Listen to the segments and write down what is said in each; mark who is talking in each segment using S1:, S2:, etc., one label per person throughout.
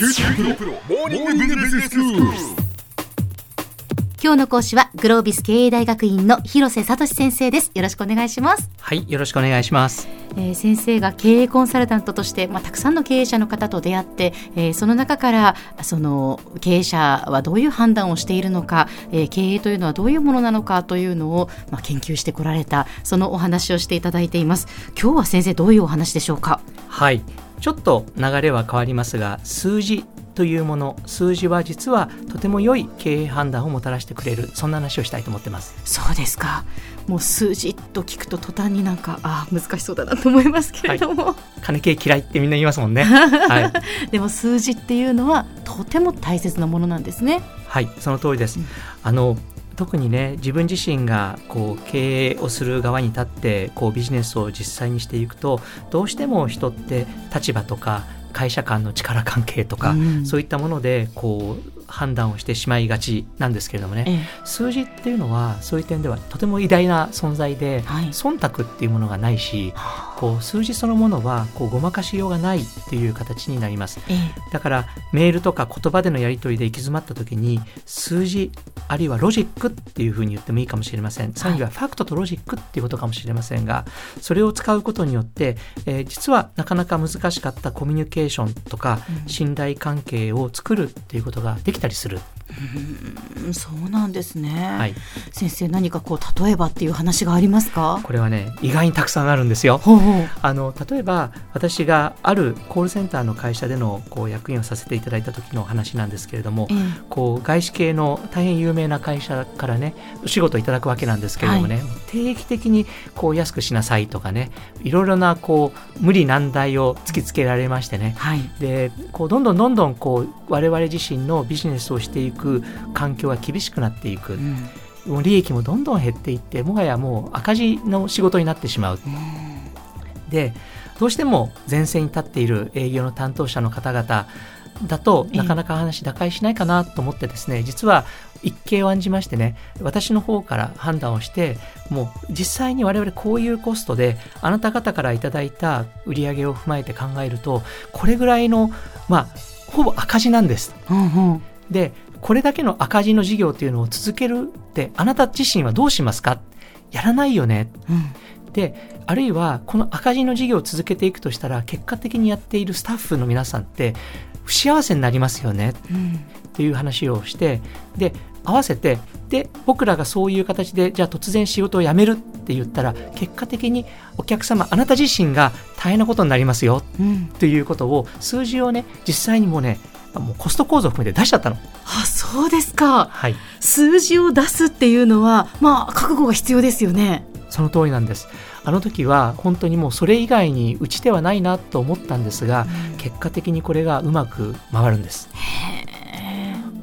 S1: 九州大学モーニングビジネススクール。
S2: 今日の講師はグロービス経営大学院の広瀬聡先生です。よろしくお願いします、
S3: はい、よろしくお願いします。
S2: えー先生が経営コンサルタントとして、まあ、たくさんの経営者の方と出会って、えーその中からその経営者はどういう判断をしているのか、えー経営というのはどういうものなのかというのを、まあ、研究してこられたそのお話をしていただいています。今日は先生どういうお話でしょうか？
S3: はい、ちょっと流れは変わりますが、数字というもの、数字は実はとても良い経営判断をもたらしてくれる、そんな話をしたいと思ってます。
S2: そうですかもう数字と聞くと途端になんかあー難しそうだなと思いますけれども、
S3: 金系嫌いってみんな言いますもんね。はい、
S2: でも数字っていうのはとても大切なものなんですね。
S3: はい、その通りです。
S2: うん
S3: あの特にね自分自身がこう経営をする側に立ってこうビジネスを実際にしていくとどうしても人って立場とか会社間の力関係とか、
S2: うん。
S3: そういったものでこう判断をしてしまいがちなんですけれどもね、
S2: ええ。
S3: 数字っていうのはそういう点ではとても偉大な存在で、
S2: はい。
S3: 忖度っていうものがないしこう数字そのものはこうごまかしようがないっていう形になります。
S2: ええ。
S3: だからメールとか言葉でのやり取りで行き詰まった時に数字あるいはロジックっていうふうに言ってもいいかもしれません。さらにはファクトとロジックっていうことかもしれませんがそれを使うことによって、えー実はなかなか難しかったコミュニケーションとか
S2: うん。
S3: 信頼関係を作るっていうことができたりする、
S2: うん。そうなんですね、
S3: はい、
S2: 先生何かこう例えばっていう話がありますか？
S3: これはね意外にたくさんあるんですよ。
S2: ほうほう
S3: あの例えば私があるコールセンターの会社でのこう役員をさせていただいた時の話なんですけれども
S2: ええ。
S3: こう外資系の大変有名な会社からねお仕事をいただくわけなんですけれどもね、定期的にこう安くしなさいとかねいろいろなこう無理難題を突きつけられましてね。
S2: はい。
S3: でこうどんどんどんどんこう我々自身のビジネスをしていく環境が厳しくなっていく、
S2: うん。
S3: もう利益もどんどん減っていってもはやもう赤字の仕事になってしまうでどうしても前線に立っている営業の担当者の方々だと
S2: ええ。
S3: なかなか話打開しないかなと思ってですね実は一計を案じましてね私の方から判断をしてもう実際に我々こういうコストであなた方からいただいた売り上げを踏まえて考えるとこれぐらいのまあほぼ赤字なんです。
S2: うんうん。
S3: でこれだけの赤字の事業っていうのを続けるってあなた自身はどうしますか？やらないよね。
S2: うん
S3: であるいはこの赤字の事業を続けていくとしたら結果的にやっているスタッフの皆さんって不幸せになりますよね
S2: うん。
S3: っていう話をしてで合わせてで僕らがそういう形でじゃあ突然仕事を辞めるって言ったら結果的にお客様あなた自身が大変なことになりますよ
S2: うん。
S3: ということを数字をね実際にもうねもうコスト構造を含めて出しちゃったの。
S2: あそうですか。
S3: はい。
S2: 数字を出すっていうのはまあ覚悟が必要ですよね
S3: その通りなんです。あの時は本当にもうそれ以外に打ち手はないなと思ったんですが、結果的にこれがうまく回るんです。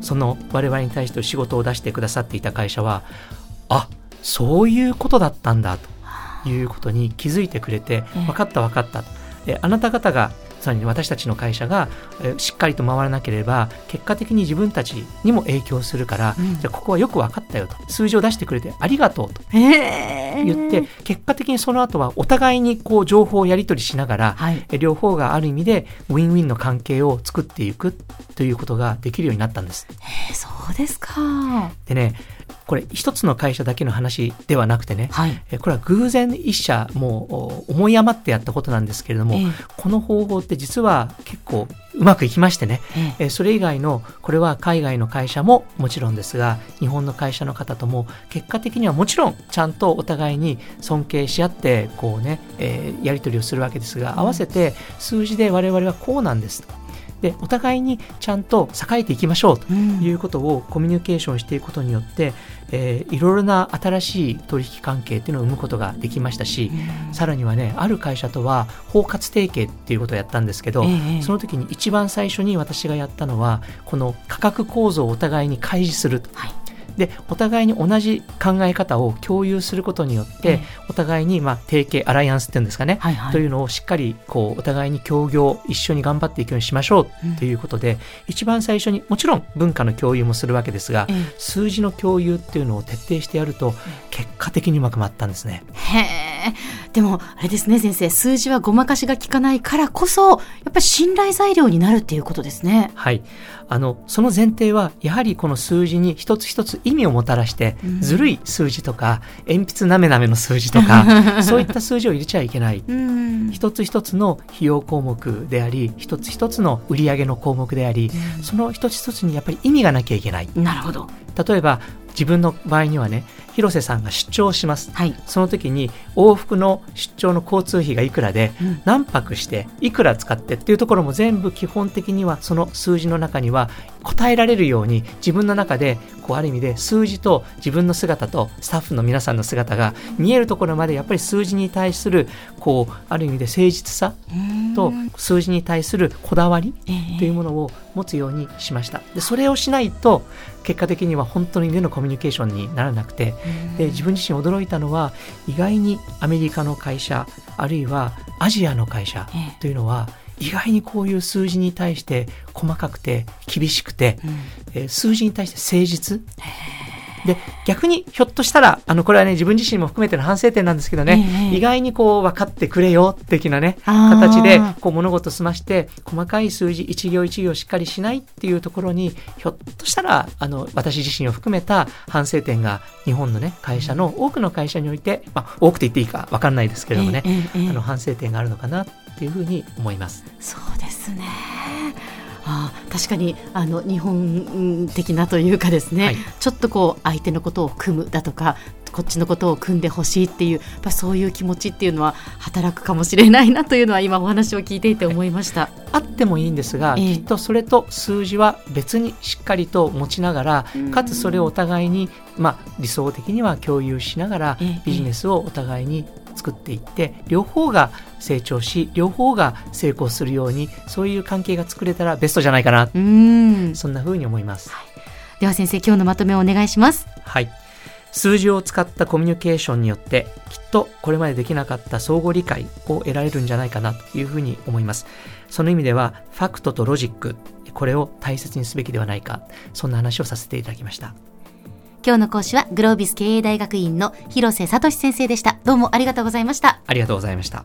S3: その我々に対して仕事を出してくださっていた会社は、あそういうことだったんだということに気づいてくれて、
S2: ええ
S3: 分かった分かった。であなた方がさらに私たちの会社がえしっかりと回らなければ結果的に自分たちにも影響するから、
S2: うん。
S3: じゃあここはよく分かったよと。数字を出してくれてありがとうと言って、結果的にその後はお互いにこう情報をやり取りしながら、
S2: はい。
S3: え両方がある意味でウィンウィンの関係を作っていくということができるようになったんです。
S2: えそうですか。
S3: でねこれ一つの会社だけの話ではなくてね
S2: はい。
S3: えこれは偶然一社もうお思い余ってやったことなんですけれども、
S2: ええ。
S3: この方法って実は結構うまくいきましてね
S2: ええ。
S3: えーそれ以外のこれは海外の会社ももちろんですが日本の会社の方とも結果的にはもちろんちゃんとお互いに尊敬し合ってこうね、えーやり取りをするわけですが合わせて数字で我々はこうなんですとでお互いにちゃんと栄えていきましょうと
S2: うん。
S3: いうことをコミュニケーションしていくことによって、えーいろいろな新しい取引関係っていうのを生むことができましたし、さらにはねある会社とは包括提携っていうことをやったんですけど、
S2: ええ
S3: その時に一番最初に私がやったのはこの価格構造をお互いに開示する
S2: はい
S3: でお互いに同じ考え方を共有することによって、
S2: ええ。
S3: お互いにまあ提携アライアンスっていうんですかね、
S2: はいはい。
S3: というのをしっかりこうお互いに協業一緒に頑張っていくようにしましょう
S2: うん
S3: ということで、一番最初にもちろん文化の共有もするわけですが、
S2: ええ。
S3: 数字の共有っていうのを徹底してやると結果的にうまく回ったんですね。
S2: へえ。でも、あれですね、先生。数字はごまかしが効かないからこそ、やっぱり信頼材料になるっていうことですね。
S3: はい。あの、その前提は、やはりこの数字に一つ一つ意味をもたらして、
S2: うん
S3: ずるい数字とか、鉛筆なめなめの数字とか、そういった数字を入れちゃいけない。
S2: うん。
S3: 一つ一つの費用項目であり、一つ一つの売上の項目であり、その一つ一つにやっぱり意味がなきゃいけない。
S2: なるほど。
S3: 例えば、自分の場合にはね、広瀬さんが出張します。
S2: はい。
S3: その時に往復の出張の交通費がいくらで、
S2: うん
S3: 何泊していくら使ってっていうところも全部基本的にはその数字の中には答えられるように自分の中でこうある意味で数字と自分の姿とスタッフの皆さんの姿が見えるところまでやっぱり数字に対するこうある意味で誠実さと数字に対するこだわり
S2: ええ。
S3: というものを持つようにしました。でそれをしないと結果的には本当にでのコミュニケーションにならなくてで自分自身驚いたのは意外にアメリカの会社あるいはアジアの会社
S2: ええ。
S3: というのは意外にこういう数字に対して細かくて厳しくて、
S2: うん。
S3: えー数字に対して誠実で逆にひょっとしたらあのこれはね自分自身も含めての反省点なんですけどね、
S2: ええ
S3: 意外にこう分かってくれよ的なね形でこう物事を済まして細かい数字一行一行しっかりしないっていうところにひょっとしたらあの私自身を含めた反省点が日本のね会社の多くの会社において、まあ、多くて言っていいか分かんないですけれどもね、
S2: ええええええ。
S3: あの反省点があるのかなっていうふうに思います。
S2: そうですね。ああ確かにあの日本的なというかですね、
S3: はい。
S2: ちょっとこう相手のことを組むだとかこっちのことを組んでほしいっていうやそういう気持ちっていうのは働くかもしれないなというのは今お話を聞いていて思いました。
S3: あってもいいんですが、
S2: ええ。
S3: きっとそれと数字は別にしっかりと持ちながら、かつそれをお互いに、まあ、理想的には共有しながら、
S2: ええ。
S3: ビジネスをお互いに作っていって両方が成長し両方が成功するようにそういう関係が作れたらベストじゃないかな、
S2: うん
S3: そんな風に思います。
S2: では先生今日のまとめをお願いします。
S3: はい。数字を使ったコミュニケーションによって、きっとこれまでできなかった相互理解を得られるんじゃないかなというふうに思います。その意味では、ファクトとロジック、これを大切にすべきではないか、そんな話をさせていただきました。
S2: 今日の講師はグロービス経営大学院の広瀬聡先生でした。どうもありがとうございました。
S3: ありがとうございました。